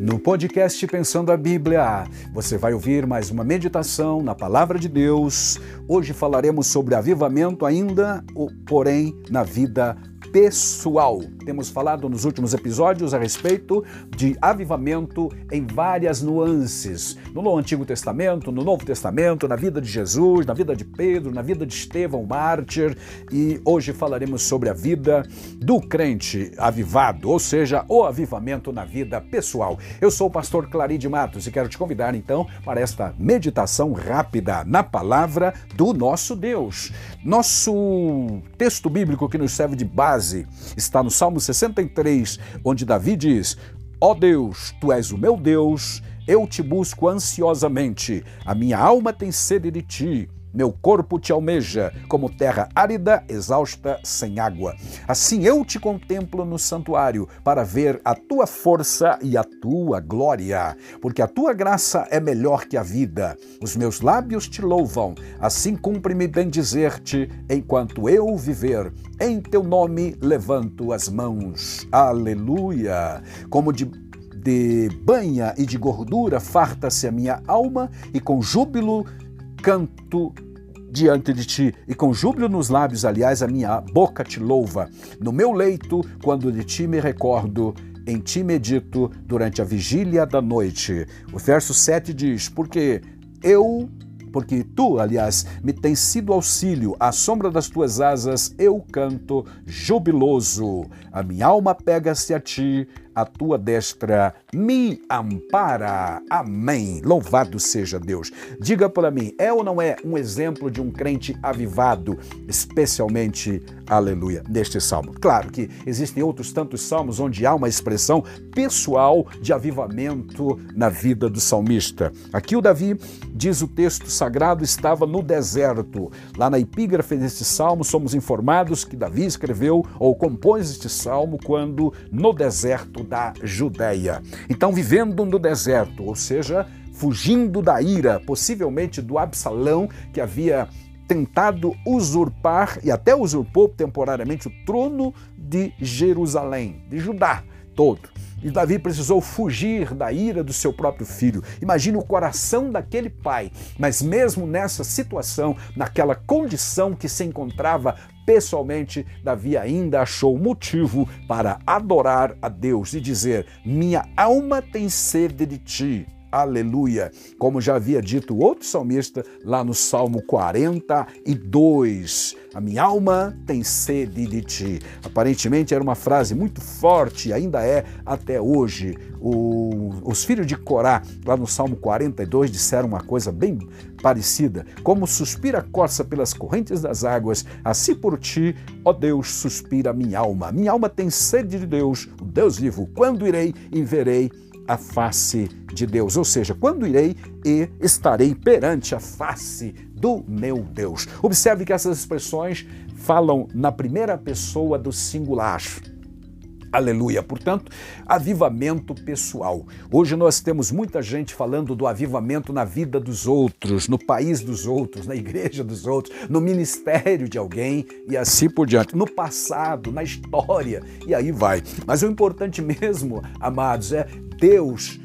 No podcast Pensando a Bíblia, você vai ouvir mais uma meditação na Palavra de Deus. Hoje falaremos sobre avivamento ainda, porém na vida pessoal. Temos falado nos últimos episódios a respeito de avivamento em várias nuances. No Antigo Testamento, no Novo Testamento, na vida de Jesus, na vida de Pedro, na vida de Estevão, mártir. E hoje falaremos sobre a vida do crente avivado, ou seja, o avivamento na vida pessoal. Eu sou o pastor Claride Matos e quero te convidar então para esta meditação rápida na palavra do nosso Deus. Nosso texto bíblico que nos serve de base frase está no Salmo 63, onde Davi diz: Ó oh Deus, tu és o meu Deus, eu te busco ansiosamente, a minha alma tem sede de ti. Meu corpo te almeja, como terra árida, exausta, sem água. Assim eu te contemplo no santuário, para ver a tua força e a tua glória. Porque a tua graça é melhor que a vida. Os meus lábios te louvam. Assim cumpre-me bem dizer-te, enquanto eu viver. Em teu nome levanto as mãos. Aleluia! Como de de banha e de gordura farta-se a minha alma, e com júbilo canto diante de ti, e com júbilo nos lábios, aliás, a minha boca te louva. No meu leito, quando de ti me recordo, em ti medito durante a vigília da noite. O verso 7 diz: Porque eu porque tu, aliás, me tens sido auxílio, à sombra das tuas asas eu canto jubiloso. A minha alma pega-se a ti, a tua destra me ampara. Amém. Louvado seja Deus. Diga para mim, é ou não é um exemplo de um crente avivado, especialmente, aleluia, neste salmo? Claro que existem outros tantos salmos onde há uma expressão pessoal de avivamento na vida do salmista. Aqui o Davi diz o texto sagrado estava no deserto. Lá na epígrafe deste salmo somos informados que Davi escreveu ou compôs este salmo quando no deserto da Judéia. Então, vivendo no deserto, ou seja, fugindo da ira, possivelmente do Absalão, que havia tentado usurpar e até usurpou temporariamente o trono de Jerusalém, de Judá todo. E Davi precisou fugir da ira do seu próprio filho. Imagina o coração daquele pai, mas mesmo nessa situação, naquela condição que se encontrava pessoalmente, Davi ainda achou motivo para adorar a Deus e dizer: Minha alma tem sede de ti. Aleluia. Como já havia dito outro salmista lá no Salmo 42, a minha alma tem sede de ti. Aparentemente era uma frase muito forte, ainda é até hoje. O, os filhos de Corá, lá no Salmo 42, disseram uma coisa bem parecida. Como suspira a corça pelas correntes das águas, assim por ti, ó Deus, suspira a minha alma. Minha alma tem sede de Deus, o Deus vivo. Quando irei e verei a face de Deus, ou seja, quando irei e estarei perante a face do meu Deus. Observe que essas expressões falam na primeira pessoa do singular. Aleluia. Portanto, avivamento pessoal. Hoje nós temos muita gente falando do avivamento na vida dos outros, no país dos outros, na igreja dos outros, no ministério de alguém e assim por diante, no passado, na história e aí vai. Mas o importante mesmo, amados, é Deus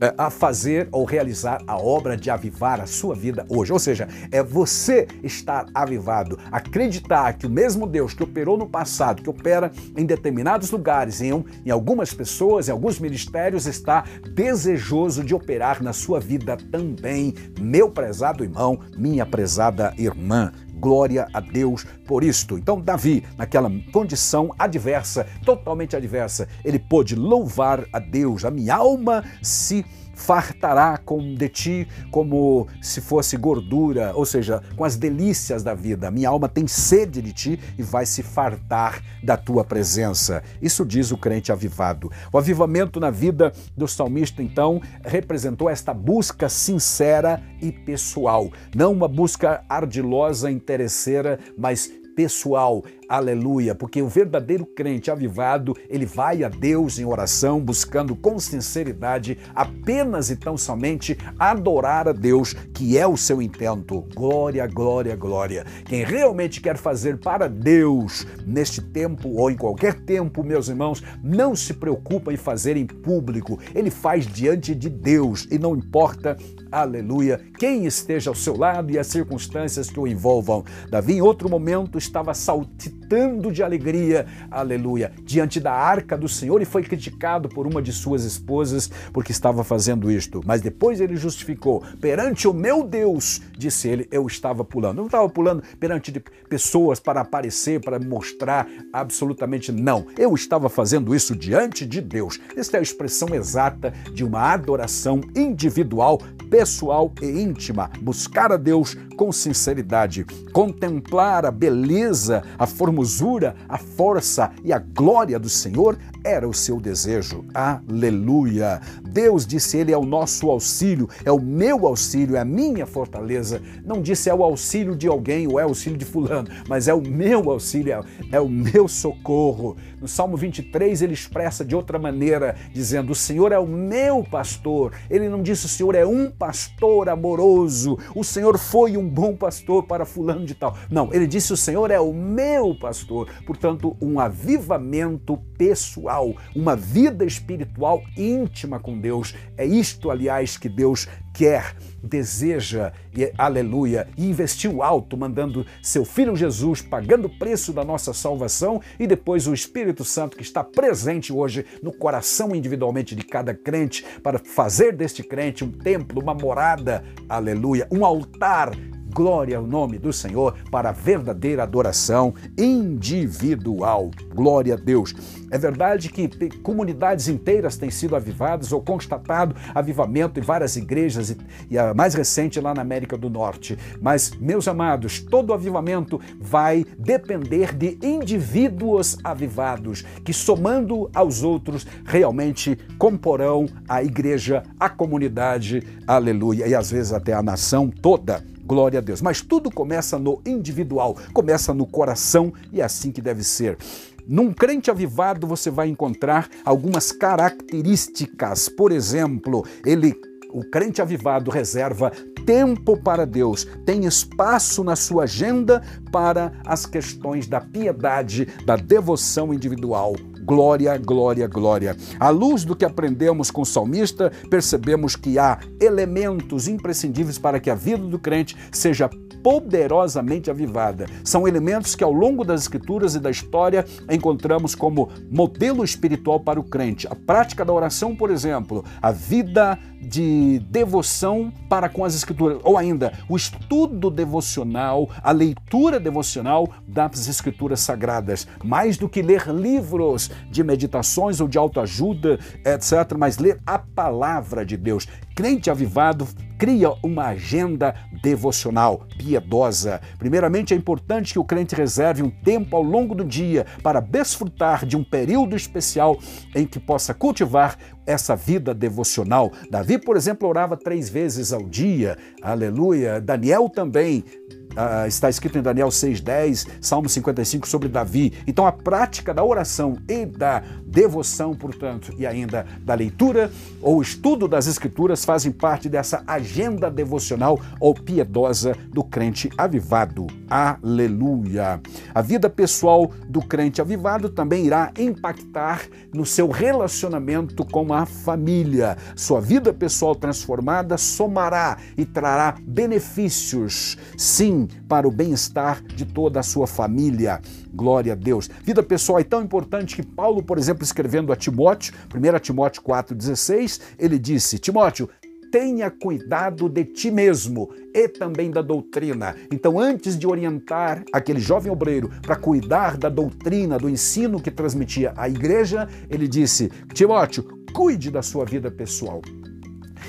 é, a fazer ou realizar a obra de avivar a sua vida hoje. Ou seja, é você estar avivado, acreditar que o mesmo Deus que operou no passado, que opera em determinados lugares, em, em algumas pessoas, em alguns ministérios, está desejoso de operar na sua vida também. Meu prezado irmão, minha prezada irmã, Glória a Deus por isto. Então, Davi, naquela condição adversa, totalmente adversa, ele pôde louvar a Deus. A minha alma se fartará com de ti como se fosse gordura, ou seja, com as delícias da vida. Minha alma tem sede de ti e vai se fartar da tua presença. Isso diz o crente avivado. O avivamento na vida do salmista, então, representou esta busca sincera e pessoal, não uma busca ardilosa, interesseira, mas pessoal, Aleluia, porque o verdadeiro crente avivado, ele vai a Deus em oração, buscando com sinceridade apenas e tão somente adorar a Deus, que é o seu intento. Glória, glória, glória. Quem realmente quer fazer para Deus neste tempo ou em qualquer tempo, meus irmãos, não se preocupa em fazer em público. Ele faz diante de Deus e não importa aleluia, quem esteja ao seu lado e as circunstâncias que o envolvam. Davi, em outro momento, estava saltitando de alegria, aleluia, diante da arca do Senhor e foi criticado por uma de suas esposas porque estava fazendo isto. Mas depois ele justificou: perante o meu Deus, disse ele, eu estava pulando. Não estava pulando perante pessoas para aparecer, para mostrar, absolutamente não. Eu estava fazendo isso diante de Deus. Esta é a expressão exata de uma adoração individual pessoal e íntima, buscar a Deus com sinceridade, contemplar a beleza, a formosura, a força e a glória do Senhor era o seu desejo. Aleluia! Deus disse: Ele é o nosso auxílio, é o meu auxílio, é a minha fortaleza. Não disse é o auxílio de alguém ou é o auxílio de Fulano, mas é o meu auxílio, é, é o meu socorro. No Salmo 23, ele expressa de outra maneira, dizendo: O Senhor é o meu pastor. Ele não disse: O Senhor é um pastor amoroso, o Senhor foi um bom pastor para Fulano de Tal. Não, ele disse: O Senhor é o meu pastor. Portanto, um avivamento pessoal, uma vida espiritual íntima com Deus. É isto, aliás, que Deus quer, deseja, e, aleluia, e investiu alto, mandando seu Filho Jesus, pagando o preço da nossa salvação, e depois o Espírito Santo que está presente hoje no coração individualmente de cada crente, para fazer deste crente um templo, uma morada, aleluia, um altar Glória ao nome do Senhor para a verdadeira adoração individual. Glória a Deus. É verdade que comunidades inteiras têm sido avivadas ou constatado avivamento em várias igrejas e a mais recente lá na América do Norte. Mas, meus amados, todo avivamento vai depender de indivíduos avivados que, somando aos outros, realmente comporão a igreja, a comunidade, aleluia, e às vezes até a nação toda. Glória a Deus. Mas tudo começa no individual, começa no coração e é assim que deve ser. Num crente avivado você vai encontrar algumas características. Por exemplo, ele o crente avivado reserva tempo para Deus, tem espaço na sua agenda para as questões da piedade, da devoção individual. Glória, glória, glória. À luz do que aprendemos com o salmista, percebemos que há elementos imprescindíveis para que a vida do crente seja poderosamente avivada. São elementos que ao longo das escrituras e da história encontramos como modelo espiritual para o crente. A prática da oração, por exemplo, a vida de devoção para com as escrituras, ou ainda o estudo devocional, a leitura devocional das escrituras sagradas, mais do que ler livros de meditações ou de autoajuda, etc., mas ler a palavra de Deus. Crente avivado cria uma agenda devocional, piedosa. Primeiramente, é importante que o crente reserve um tempo ao longo do dia para desfrutar de um período especial em que possa cultivar essa vida devocional. Davi, por exemplo, orava três vezes ao dia. Aleluia. Daniel também Uh, está escrito em Daniel 6,10, Salmo 55 sobre Davi. Então, a prática da oração e da devoção, portanto, e ainda da leitura ou estudo das Escrituras fazem parte dessa agenda devocional ou piedosa do crente avivado. Aleluia! A vida pessoal do crente avivado também irá impactar no seu relacionamento com a família. Sua vida pessoal transformada somará e trará benefícios. Sim, para o bem-estar de toda a sua família. Glória a Deus. Vida pessoal é tão importante que Paulo, por exemplo, escrevendo a Timóteo, 1 Timóteo 4,16, ele disse: Timóteo, tenha cuidado de ti mesmo e também da doutrina. Então, antes de orientar aquele jovem obreiro para cuidar da doutrina, do ensino que transmitia à igreja, ele disse: Timóteo, cuide da sua vida pessoal.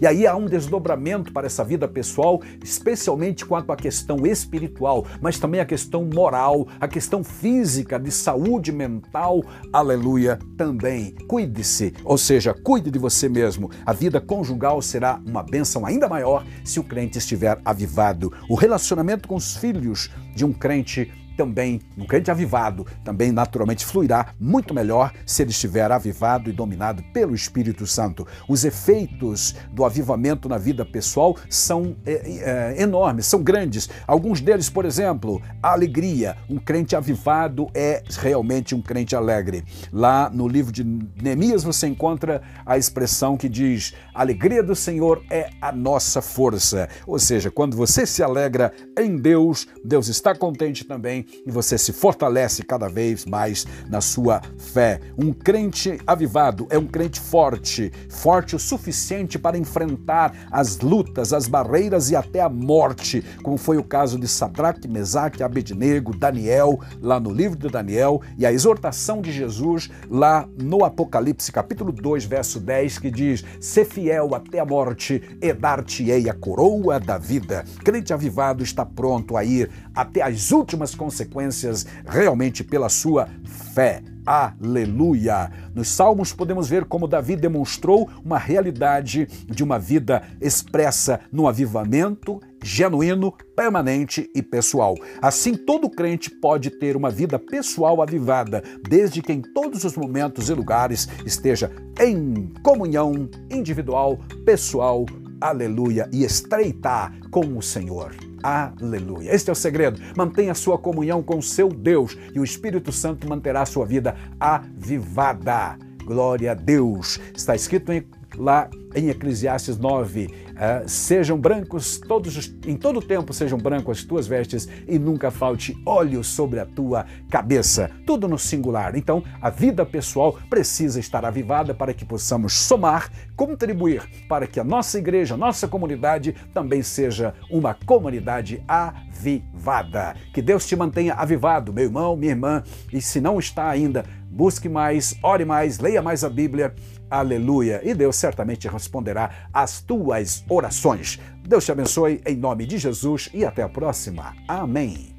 E aí há um desdobramento para essa vida pessoal, especialmente quanto à questão espiritual, mas também a questão moral, a questão física, de saúde mental. Aleluia, também. Cuide-se, ou seja, cuide de você mesmo. A vida conjugal será uma bênção ainda maior se o crente estiver avivado. O relacionamento com os filhos de um crente também, um crente avivado, também naturalmente fluirá muito melhor se ele estiver avivado e dominado pelo Espírito Santo. Os efeitos do avivamento na vida pessoal são é, é, enormes, são grandes. Alguns deles, por exemplo, a alegria. Um crente avivado é realmente um crente alegre. Lá no livro de Neemias você encontra a expressão que diz: a alegria do Senhor é a nossa força. Ou seja, quando você se alegra em Deus, Deus está contente também e você se fortalece cada vez mais na sua fé. Um crente avivado é um crente forte, forte o suficiente para enfrentar as lutas, as barreiras e até a morte, como foi o caso de Sadraque, Mesaque, Abednego, Daniel, lá no livro de Daniel, e a exortação de Jesus lá no Apocalipse, capítulo 2, verso 10, que diz: "Se fiel até a morte e dar-te-ei a coroa da vida". Crente avivado está pronto a ir até as últimas consequências realmente pela sua fé. Aleluia! Nos Salmos podemos ver como Davi demonstrou uma realidade de uma vida expressa no avivamento genuíno, permanente e pessoal. Assim, todo crente pode ter uma vida pessoal avivada, desde que em todos os momentos e lugares esteja em comunhão individual, pessoal, aleluia, e estreitar com o Senhor. Aleluia. Este é o segredo. Mantenha sua comunhão com seu Deus e o Espírito Santo manterá a sua vida avivada. Glória a Deus. Está escrito em, lá em Eclesiastes 9: uh, sejam brancos todos os, em todo tempo sejam brancos as tuas vestes e nunca falte óleo sobre a tua cabeça. Tudo no singular. Então, a vida pessoal precisa estar avivada para que possamos somar, contribuir para que a nossa igreja, a nossa comunidade também seja uma comunidade avivada. Que Deus te mantenha avivado, meu irmão, minha irmã, e se não está ainda, busque mais, ore mais, leia mais a Bíblia Aleluia! E Deus certamente responderá às tuas orações. Deus te abençoe em nome de Jesus e até a próxima. Amém.